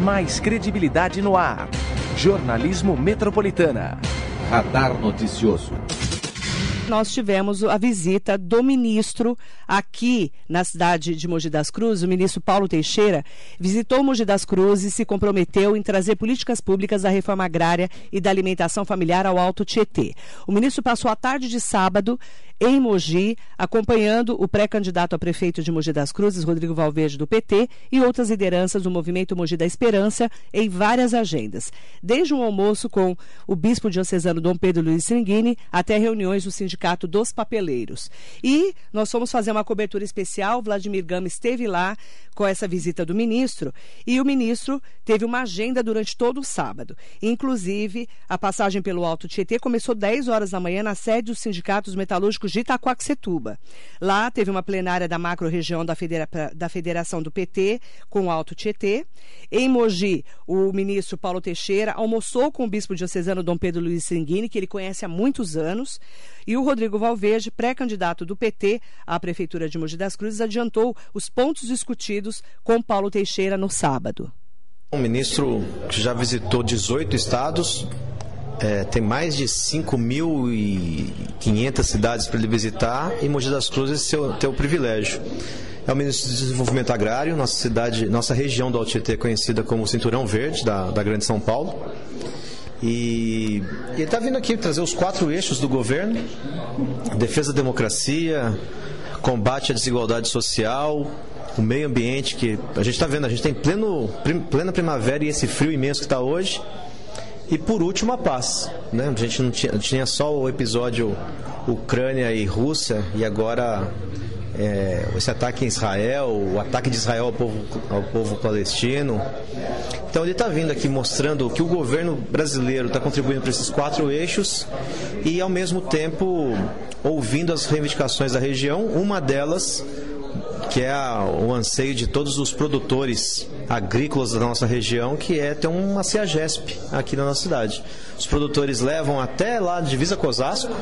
Mais credibilidade no ar. Jornalismo Metropolitana. Radar Noticioso nós tivemos a visita do ministro aqui na cidade de Mogi das Cruzes, o ministro Paulo Teixeira, visitou Mogi das Cruzes e se comprometeu em trazer políticas públicas da reforma agrária e da alimentação familiar ao Alto Tietê. O ministro passou a tarde de sábado em Mogi, acompanhando o pré-candidato a prefeito de Mogi das Cruzes, Rodrigo Valverde, do PT, e outras lideranças do movimento Mogi da Esperança em várias agendas, desde um almoço com o bispo diocesano Dom Pedro Luiz Sringuini até reuniões do Sindicato dos Papeleiros. E nós fomos fazer uma cobertura especial, Vladimir Gama esteve lá com essa visita do ministro, e o ministro teve uma agenda durante todo o sábado. Inclusive, a passagem pelo Alto Tietê começou 10 horas da manhã na sede dos sindicatos metalúrgicos de Itacoaxetuba. Lá teve uma plenária da macro-região da, Federa da Federação do PT com o Alto Tietê. Em Mogi, o ministro Paulo Teixeira almoçou com o bispo diocesano Dom Pedro Luiz Sanguini, que ele conhece há muitos anos, e o Rodrigo Valverde, pré-candidato do PT à Prefeitura de Mogi das Cruzes, adiantou os pontos discutidos com Paulo Teixeira no sábado. Um ministro que já visitou 18 estados, é, tem mais de 5.500 cidades para ele visitar e Mogi das Cruzes seu, ter o privilégio. É o ministro do Desenvolvimento Agrário, nossa cidade, nossa região do Altietê é conhecida como Cinturão Verde, da, da Grande São Paulo. E, ele está vindo aqui trazer os quatro eixos do governo: defesa da democracia, combate à desigualdade social, o meio ambiente, que a gente está vendo, a gente tem pleno, plena primavera e esse frio imenso que está hoje. E por último, a paz. Né? A gente não tinha, tinha só o episódio Ucrânia e Rússia, e agora é, esse ataque em Israel, o ataque de Israel ao povo, ao povo palestino. Então ele está vindo aqui mostrando que o governo brasileiro está contribuindo para esses quatro eixos e ao mesmo tempo ouvindo as reivindicações da região, uma delas que é a, o anseio de todos os produtores agrícolas da nossa região, que é ter uma CEAGESP aqui na nossa cidade. Os produtores levam até lá de divisa com Osasco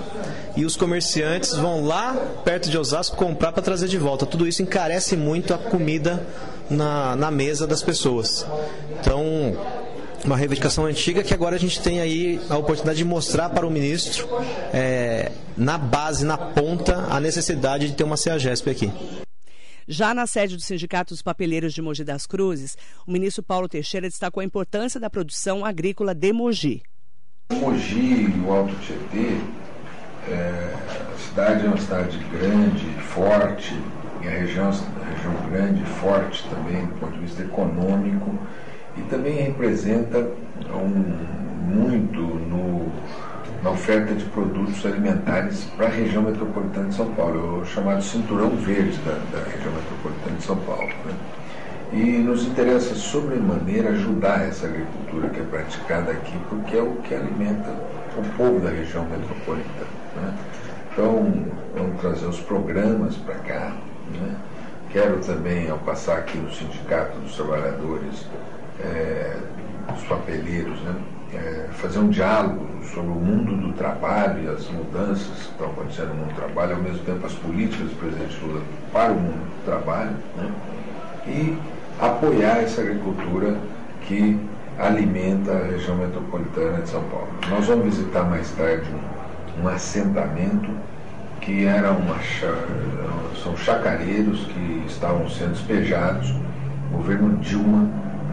e os comerciantes vão lá perto de Osasco comprar para trazer de volta. Tudo isso encarece muito a comida na, na mesa das pessoas. Então, uma reivindicação antiga que agora a gente tem aí a oportunidade de mostrar para o ministro, é, na base, na ponta, a necessidade de ter uma CEAGESP aqui. Já na sede do Sindicato dos Papeleiros de Mogi das Cruzes, o ministro Paulo Teixeira destacou a importância da produção agrícola de Mogi. Mogi o Alto Tietê, é, a cidade é uma cidade grande, forte, e a região, a região grande, forte também do ponto de vista econômico, e também representa um, muito no na oferta de produtos alimentares para a região metropolitana de São Paulo, o chamado cinturão verde da, da região metropolitana de São Paulo. Né? E nos interessa sobremaneira ajudar essa agricultura que é praticada aqui, porque é o que alimenta o povo da região metropolitana. Né? Então, vamos trazer os programas para cá. Né? Quero também, ao passar aqui no Sindicato dos Trabalhadores, é, dos papeleiros, né? É, fazer um diálogo sobre o mundo do trabalho e as mudanças que estão acontecendo no mundo do trabalho, ao mesmo tempo as políticas do presidente Lula para o mundo do trabalho, né? e apoiar essa agricultura que alimenta a região metropolitana de São Paulo. Nós vamos visitar mais tarde um, um assentamento que era uma são chacareiros que estavam sendo despejados. O governo Dilma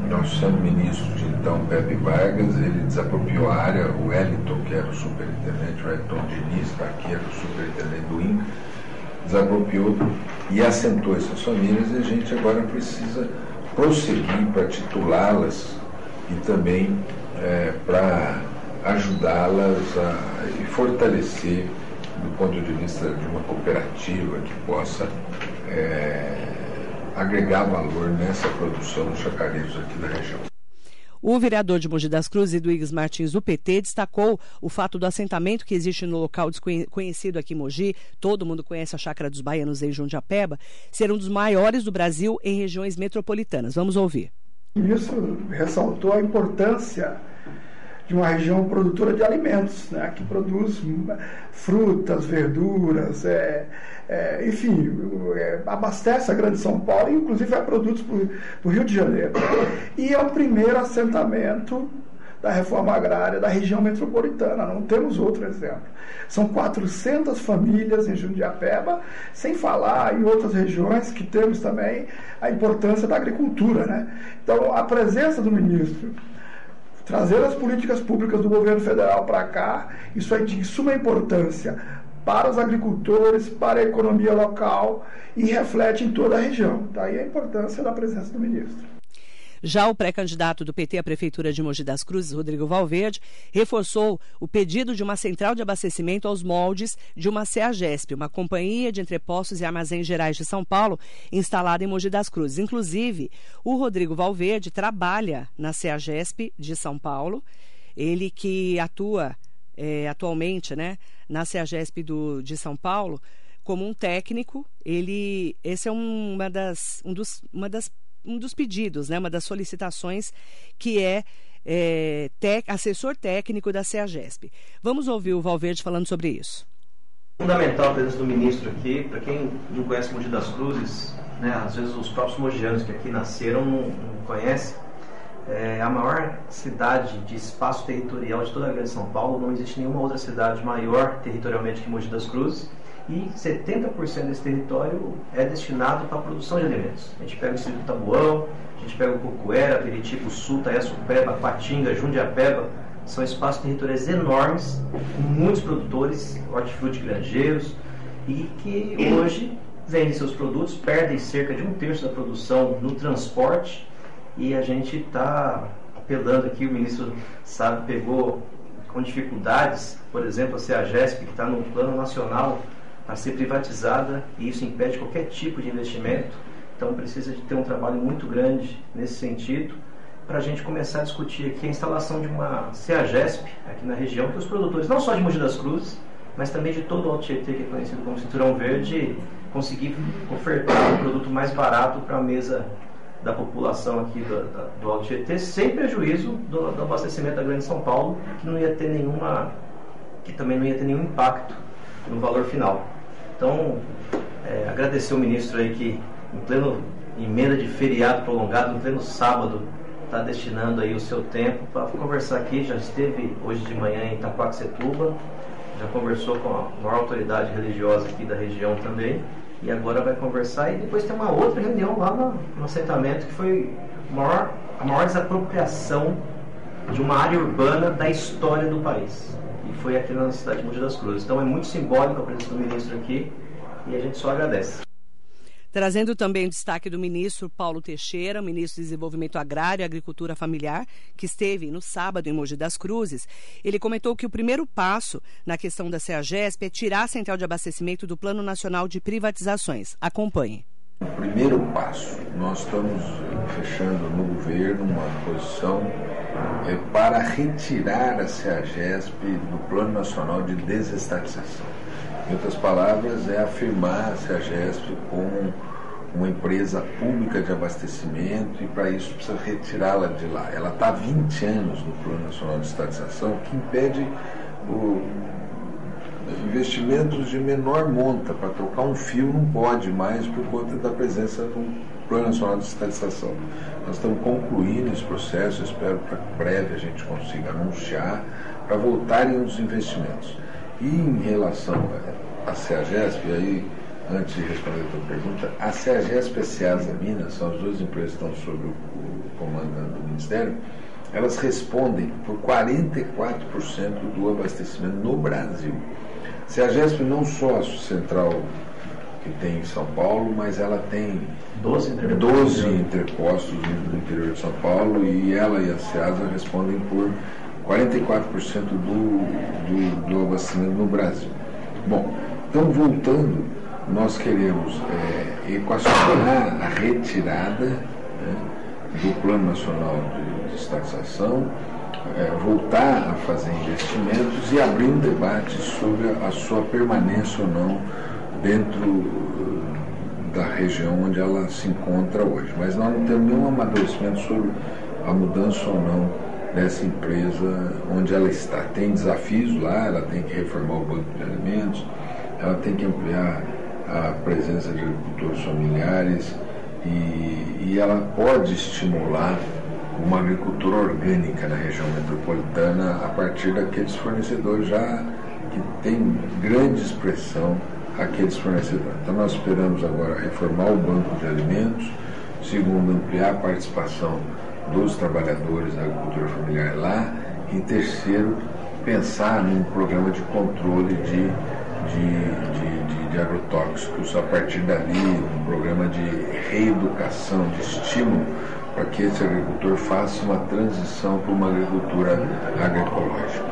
nosso sendo ministro de então, Pepe Vargas, ele desapropriou a área, o Wellington, que era o superintendente, o Wellington Diniz, aqui era o superintendente do INCA, desapropriou e assentou essas famílias e a gente agora precisa prosseguir para titulá-las e também é, para ajudá-las a e fortalecer do ponto de vista de uma cooperativa que possa é, agregar valor nessa produção dos chacareiros aqui da região. O vereador de Mogi das Cruzes, Eduígues Martins, do PT, destacou o fato do assentamento que existe no local desconhecido aqui em Mogi, todo mundo conhece a Chácara dos Baianos em Jundiapeba, ser um dos maiores do Brasil em regiões metropolitanas. Vamos ouvir. Isso ressaltou a importância de uma região produtora de alimentos, né, que produz frutas, verduras, é, é, enfim, é, abastece a Grande São Paulo, inclusive vai produtos para o Rio de Janeiro. E é o primeiro assentamento da reforma agrária da região metropolitana, não temos outro exemplo. São 400 famílias em Jundiapeba, sem falar em outras regiões que temos também a importância da agricultura. Né? Então, a presença do ministro trazer as políticas públicas do governo federal para cá, isso é de suma importância para os agricultores, para a economia local e reflete em toda a região. Daí a importância da presença do ministro. Já o pré-candidato do PT à Prefeitura de Mogi das Cruzes, Rodrigo Valverde, reforçou o pedido de uma central de abastecimento aos moldes de uma CEAGESP, uma companhia de entrepostos e armazéns gerais de São Paulo, instalada em Mogi das Cruzes. Inclusive, o Rodrigo Valverde trabalha na CEAGESP de São Paulo, ele que atua é, atualmente né, na CEAGESP do, de São Paulo como um técnico. Ele, esse é uma das, um dos, uma das um dos pedidos, né, uma das solicitações, que é, é assessor técnico da CEAGESP. Vamos ouvir o Valverde falando sobre isso. Fundamental a presença do ministro aqui, para quem não conhece Mogi das Cruzes, né, às vezes os próprios mogianos que aqui nasceram não, não conhecem, é a maior cidade de espaço territorial de toda a Grande São Paulo, não existe nenhuma outra cidade maior territorialmente que Mogi das Cruzes, e 70% desse território é destinado para a produção de alimentos. A gente pega o distrito Tabuão, a gente pega o Cocuera, Peritiba, Sul, Taessupeba, Patinga, Jundiapeba, são espaços territoriais enormes, com muitos produtores, hortifruti granjeiros, e que hoje vendem seus produtos, perdem cerca de um terço da produção no transporte, e a gente está apelando aqui, o ministro sabe, pegou com dificuldades, por exemplo, a CEAGESP, que está no plano nacional a ser privatizada e isso impede qualquer tipo de investimento. Então precisa de ter um trabalho muito grande nesse sentido para a gente começar a discutir aqui a instalação de uma CEAGESP aqui na região, que os produtores, não só de Mogi das Cruzes, mas também de todo o Alto Tietê, que é conhecido como Cinturão Verde, conseguir ofertar um produto mais barato para a mesa da população aqui do, do Alto Tietê, sem prejuízo do, do abastecimento da Grande São Paulo, que não ia ter nenhuma, que também não ia ter nenhum impacto no valor final. Então, é, agradecer o ministro aí que, em pleno emenda de feriado prolongado, em pleno sábado, está destinando aí o seu tempo para conversar aqui. Já esteve hoje de manhã em Itaquaquecetuba, já conversou com a maior autoridade religiosa aqui da região também, e agora vai conversar. E depois tem uma outra reunião lá no, no assentamento que foi maior, a maior desapropriação de uma área urbana da história do país foi aqui na cidade de Mogi das Cruzes. Então é muito simbólico a presença do ministro aqui e a gente só agradece. Trazendo também o destaque do ministro Paulo Teixeira, ministro de Desenvolvimento Agrário e Agricultura Familiar, que esteve no sábado em Mogi das Cruzes. Ele comentou que o primeiro passo na questão da CEAGESP é tirar a central de abastecimento do Plano Nacional de Privatizações. Acompanhe. O primeiro passo, nós estamos fechando no governo uma posição é, para retirar a CEAGESP do Plano Nacional de Desestatização. Em outras palavras, é afirmar a CEAGESP como uma empresa pública de abastecimento e para isso precisa retirá-la de lá. Ela está há 20 anos no Plano Nacional de Estatização, que impede o, investimentos de menor monta. Para trocar um fio não pode mais por conta da presença do Plano Nacional de Estatização. Nós estamos concluindo esse processo, espero que breve a gente consiga anunciar para voltarem os investimentos. E em relação à CEAGESP, aí, antes de responder a tua pergunta, a CEAGESP e a CEASA Minas, são as duas empresas que estão sob o, comando do Ministério, elas respondem por 44% do abastecimento no Brasil. A CEAGESP não só a central que tem em São Paulo, mas ela tem 12 entrepostos, 12 interpostos no interior de São Paulo e ela e a SEASA respondem por 44% do, do, do abastecimento no Brasil. Bom, então voltando, nós queremos é, equacionar a retirada né, do Plano Nacional de, de Estatização, é, voltar a fazer investimentos e abrir um debate sobre a, sua permanência ou não dentro da região onde ela se encontra hoje. Mas nós não temos nenhum amadurecimento sobre a mudança ou não nessa empresa onde ela está. Tem desafios lá, ela tem que reformar o banco de alimentos, ela tem que ampliar a presença de agricultores familiares e, e ela pode estimular uma agricultura orgânica na região metropolitana a partir daqueles fornecedores já que têm grande expressão aqueles fornecedores. Então nós esperamos agora reformar o banco de alimentos, segundo ampliar a participação dos trabalhadores da agricultura familiar lá e terceiro pensar num programa de controle de, de, de, de, de agrotóxicos a partir dali, um programa de reeducação, de estímulo para que esse agricultor faça uma transição para uma agricultura agroecológica.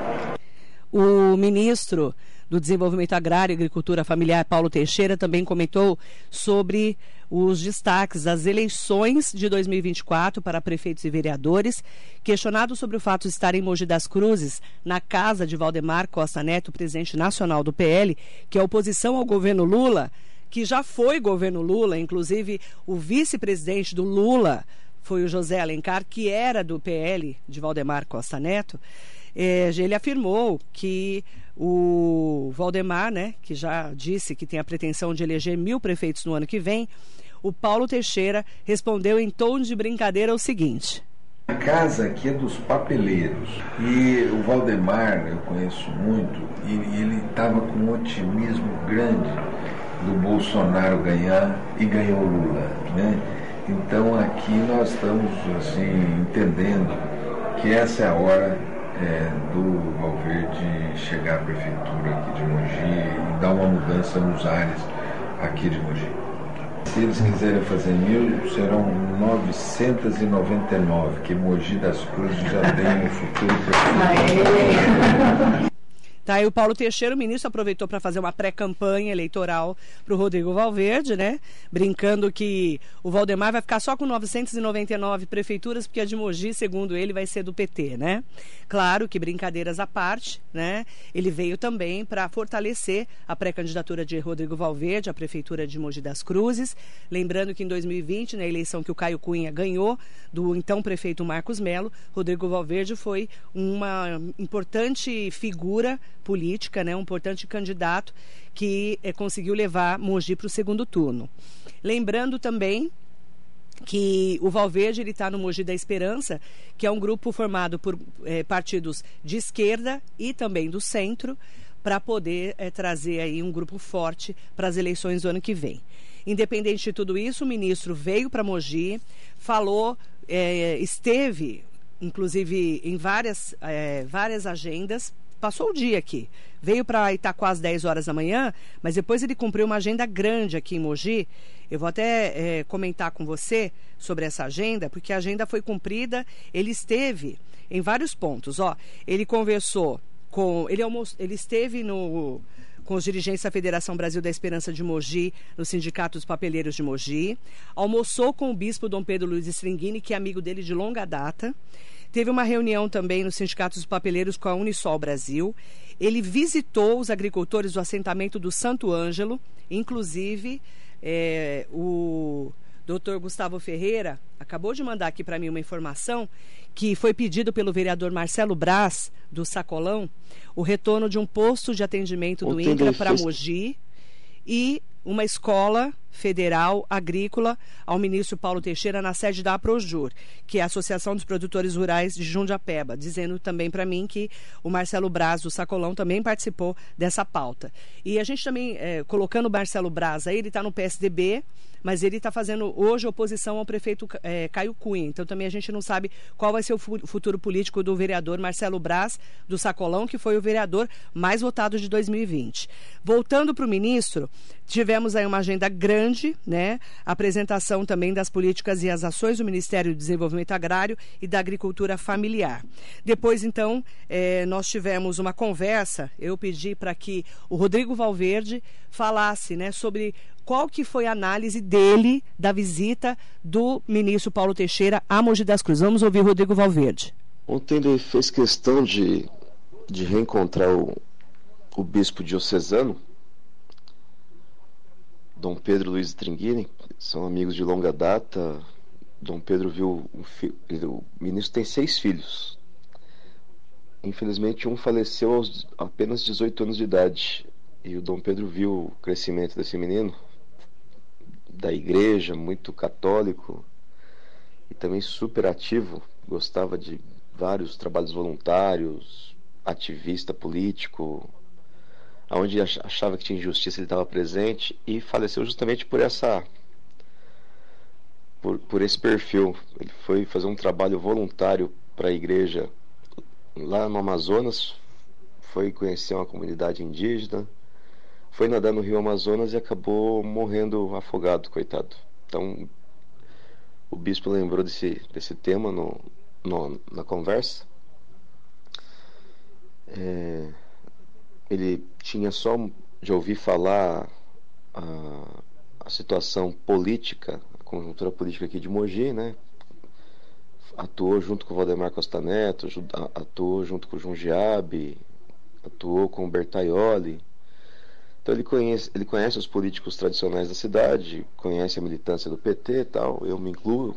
O ministro do Desenvolvimento Agrário e Agricultura Familiar, Paulo Teixeira, também comentou sobre os destaques das eleições de 2024 para prefeitos e vereadores. Questionado sobre o fato de estar em Mogi das Cruzes, na casa de Valdemar Costa Neto, presidente nacional do PL, que é oposição ao governo Lula, que já foi governo Lula, inclusive o vice-presidente do Lula foi o José Alencar, que era do PL de Valdemar Costa Neto. É, ele afirmou que o Valdemar, né, que já disse que tem a pretensão de eleger mil prefeitos no ano que vem, o Paulo Teixeira respondeu em tom de brincadeira o seguinte. A casa aqui é dos papeleiros e o Valdemar eu conheço muito e ele estava com um otimismo grande do Bolsonaro ganhar e ganhou Lula, né? Então aqui nós estamos assim entendendo que essa é a hora é, do Valverde chegar à prefeitura aqui de Mogi e dar uma mudança nos ares aqui de Mogi. Se eles quiserem fazer mil, serão 999, que Mogi das Cruzes já tem um futuro prefeito. Tá, e o Paulo Teixeira, o ministro, aproveitou para fazer uma pré-campanha eleitoral para o Rodrigo Valverde, né? Brincando que o Valdemar vai ficar só com 999 prefeituras, porque a de Mogi, segundo ele, vai ser do PT, né? Claro que brincadeiras à parte, né? Ele veio também para fortalecer a pré-candidatura de Rodrigo Valverde à prefeitura de Mogi das Cruzes. Lembrando que em 2020, na eleição que o Caio Cunha ganhou do então prefeito Marcos Melo, Rodrigo Valverde foi uma importante figura política, né, um importante candidato que eh, conseguiu levar Mogi para o segundo turno. Lembrando também que o Valverde ele está no Mogi da Esperança, que é um grupo formado por eh, partidos de esquerda e também do centro, para poder eh, trazer aí um grupo forte para as eleições do ano que vem. Independente de tudo isso, o ministro veio para Mogi, falou, esteve inclusive em várias, várias agendas passou o dia aqui. Veio para Itaquá às 10 horas da manhã, mas depois ele cumpriu uma agenda grande aqui em Mogi. Eu vou até é, comentar com você sobre essa agenda, porque a agenda foi cumprida. Ele esteve em vários pontos. Ó, ele conversou com. Ele, almoço, ele esteve no com os dirigentes da Federação Brasil da Esperança de Mogi, no Sindicato dos Papeleiros de Mogi. Almoçou com o bispo Dom Pedro Luiz Stringini, que é amigo dele de longa data. Teve uma reunião também no Sindicato dos Papeleiros com a Unisol Brasil. Ele visitou os agricultores do assentamento do Santo Ângelo, inclusive é, o doutor Gustavo Ferreira acabou de mandar aqui para mim uma informação que foi pedido pelo vereador Marcelo Braz, do Sacolão, o retorno de um posto de atendimento do INCRA para Mogi e uma escola federal agrícola ao ministro Paulo Teixeira na sede da Aprojur, que é a Associação dos Produtores Rurais de Jundiapeba, dizendo também para mim que o Marcelo Braz do Sacolão também participou dessa pauta. E a gente também, é, colocando o Marcelo Braz aí, ele está no PSDB, mas ele está fazendo hoje oposição ao prefeito é, Caio Cunha. Então também a gente não sabe qual vai ser o futuro político do vereador Marcelo Braz do Sacolão, que foi o vereador mais votado de 2020. Voltando para o ministro, tivemos aí uma agenda grande, né? Apresentação também das políticas e as ações do Ministério do Desenvolvimento Agrário e da Agricultura Familiar. Depois, então, é, nós tivemos uma conversa. Eu pedi para que o Rodrigo Valverde falasse, né, sobre qual que foi a análise dele da visita do ministro Paulo Teixeira a Mogi das Cruzes. Vamos ouvir Rodrigo Valverde. Ontem ele fez questão de, de reencontrar o, o bispo diocesano, Dom Pedro Luiz Tringuini, são amigos de longa data. Dom Pedro viu, o ministro tem seis filhos. infelizmente um faleceu aos apenas 18 anos de idade. E o Dom Pedro viu o crescimento desse menino, da igreja, muito católico e também super ativo, gostava de vários trabalhos voluntários, ativista político, aonde achava que tinha injustiça ele estava presente e faleceu justamente por essa por, por esse perfil. Ele foi fazer um trabalho voluntário para a igreja lá no Amazonas, foi conhecer uma comunidade indígena, foi nadar no rio Amazonas e acabou morrendo afogado, coitado. Então, o bispo lembrou desse, desse tema no, no na conversa. É, ele tinha só de ouvir falar a, a situação política, a conjuntura política aqui de Mogi, né? Atuou junto com o Valdemar Costa Neto, atuou junto com o Giabi, atuou com o Bertaioli. Então ele conhece, ele conhece os políticos tradicionais da cidade, conhece a militância do PT e tal, eu me incluo,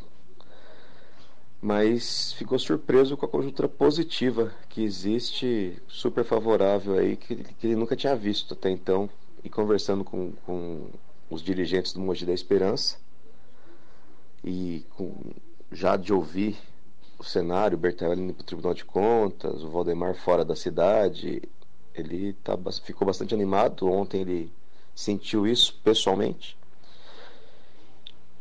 mas ficou surpreso com a conjuntura positiva que existe, super favorável aí, que, que ele nunca tinha visto até então, e conversando com, com os dirigentes do Mogi da Esperança, e com, já de ouvir o cenário, o Bertelli indo para o Tribunal de Contas, o Valdemar fora da cidade, ele tá, ficou bastante animado. Ontem ele sentiu isso pessoalmente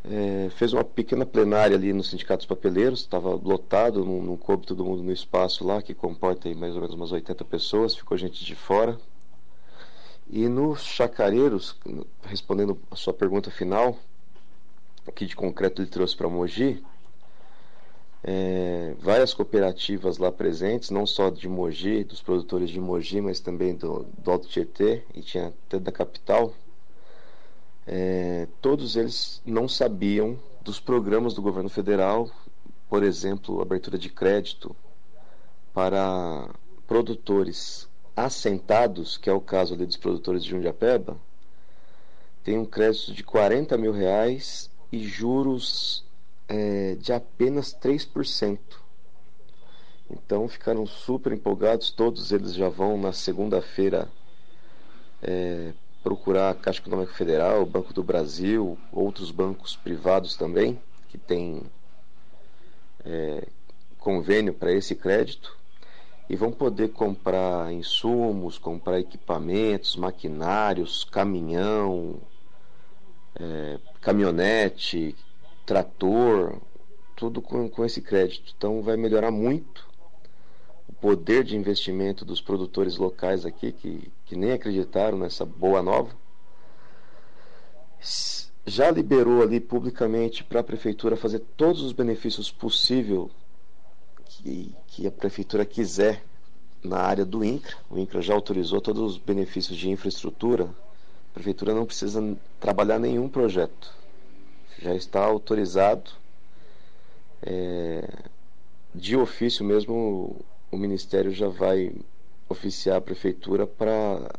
é, fez uma pequena plenária ali no Sindicato dos Papeleiros, estava lotado, não, não coube todo mundo no espaço lá, que comporta mais ou menos umas 80 pessoas, ficou gente de fora. E nos Chacareiros, respondendo a sua pergunta final, que de concreto ele trouxe para Mogi, é, várias cooperativas lá presentes, não só de Mogi, dos produtores de Mogi, mas também do, do Alto Tietê, e tinha até da capital, é, todos eles não sabiam dos programas do governo federal, por exemplo, abertura de crédito para produtores assentados, que é o caso ali dos produtores de Jundiapeba, tem um crédito de 40 mil reais e juros é, de apenas 3%. Então ficaram super empolgados, todos eles já vão na segunda-feira é, procurar a Caixa Econômica Federal, o Banco do Brasil, outros bancos privados também, que têm é, convênio para esse crédito, e vão poder comprar insumos, comprar equipamentos, maquinários, caminhão, é, caminhonete, trator, tudo com, com esse crédito. Então vai melhorar muito poder de investimento dos produtores locais aqui, que, que nem acreditaram nessa boa nova, já liberou ali publicamente para a prefeitura fazer todos os benefícios possíveis que, que a prefeitura quiser na área do INCRA. O INCRA já autorizou todos os benefícios de infraestrutura. A prefeitura não precisa trabalhar nenhum projeto. Já está autorizado. É, de ofício mesmo o Ministério já vai oficiar a Prefeitura para,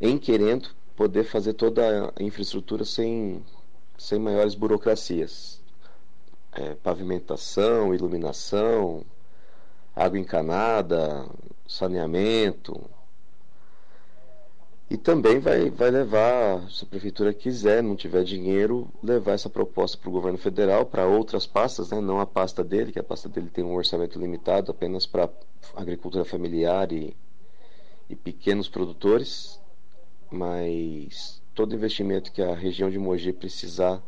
em querendo, poder fazer toda a infraestrutura sem, sem maiores burocracias. É, pavimentação, iluminação, água encanada, saneamento, e também vai, vai levar, se a prefeitura quiser, não tiver dinheiro, levar essa proposta para o governo federal, para outras pastas, né? não a pasta dele, que a pasta dele tem um orçamento limitado apenas para agricultura familiar e, e pequenos produtores, mas todo investimento que a região de Mogi precisar,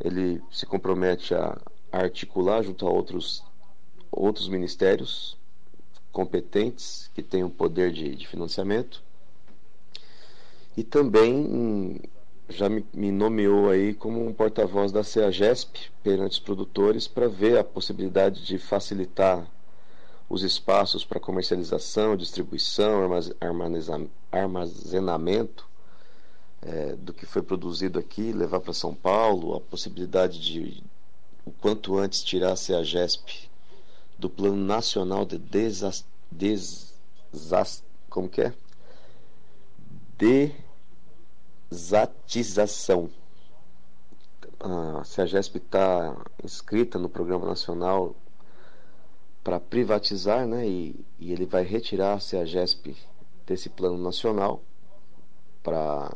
ele se compromete a, articular junto a outros, outros ministérios competentes que tenham poder de, de financiamento e também já me, me nomeou aí como um porta-voz da CEAGESP perante os produtores para ver a possibilidade de facilitar os espaços para comercialização, distribuição, armazenamento é, do que foi produzido aqui, levar para São Paulo, a possibilidade de o quanto antes tirar a CEAGESP do Plano Nacional de Desas, Desas, como que é? De zatização. A CEAGESP está inscrita no Programa Nacional para privatizar, né? E, e, ele vai retirar a CEAGESP desse plano nacional para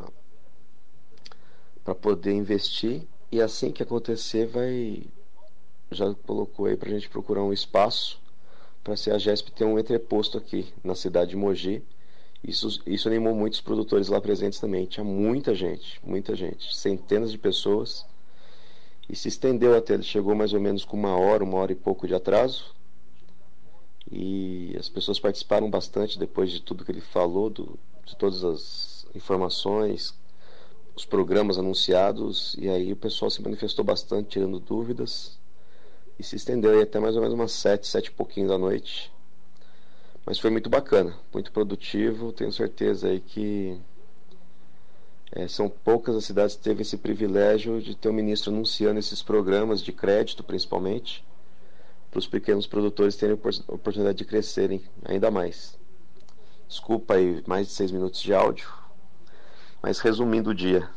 poder investir e assim que acontecer vai já colocou aí para a gente procurar um espaço para a GESP ter um entreposto aqui na cidade de Mogi. Isso, isso animou muitos produtores lá presentes também. Tinha muita gente, muita gente, centenas de pessoas. E se estendeu até, ele chegou mais ou menos com uma hora, uma hora e pouco de atraso. E as pessoas participaram bastante depois de tudo que ele falou, do, de todas as informações, os programas anunciados. E aí o pessoal se manifestou bastante, tirando dúvidas e se estendeu até mais ou menos umas sete, sete e pouquinho da noite. Mas foi muito bacana, muito produtivo. Tenho certeza aí que é, são poucas as cidades que teve esse privilégio de ter o um ministro anunciando esses programas de crédito, principalmente, para os pequenos produtores terem a oportunidade de crescerem ainda mais. Desculpa aí, mais de seis minutos de áudio, mas resumindo o dia.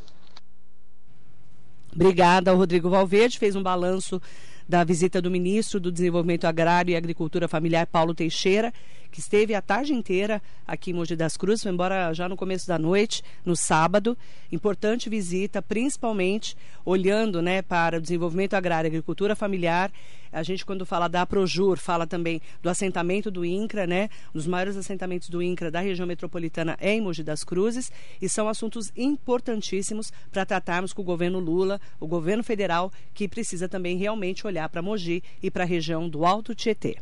Obrigada Rodrigo Valverde, fez um balanço da visita do ministro do Desenvolvimento Agrário e Agricultura Familiar, Paulo Teixeira, que esteve a tarde inteira aqui em Mogi das Cruzes, foi embora já no começo da noite, no sábado. Importante visita, principalmente olhando né, para o desenvolvimento agrário e agricultura familiar. A gente, quando fala da Projur, fala também do assentamento do INCRA, né? Um dos maiores assentamentos do INCRA da região metropolitana é em Mogi das Cruzes, e são assuntos importantíssimos para tratarmos com o governo Lula, o governo federal, que precisa também realmente olhar para Mogi e para a região do Alto Tietê.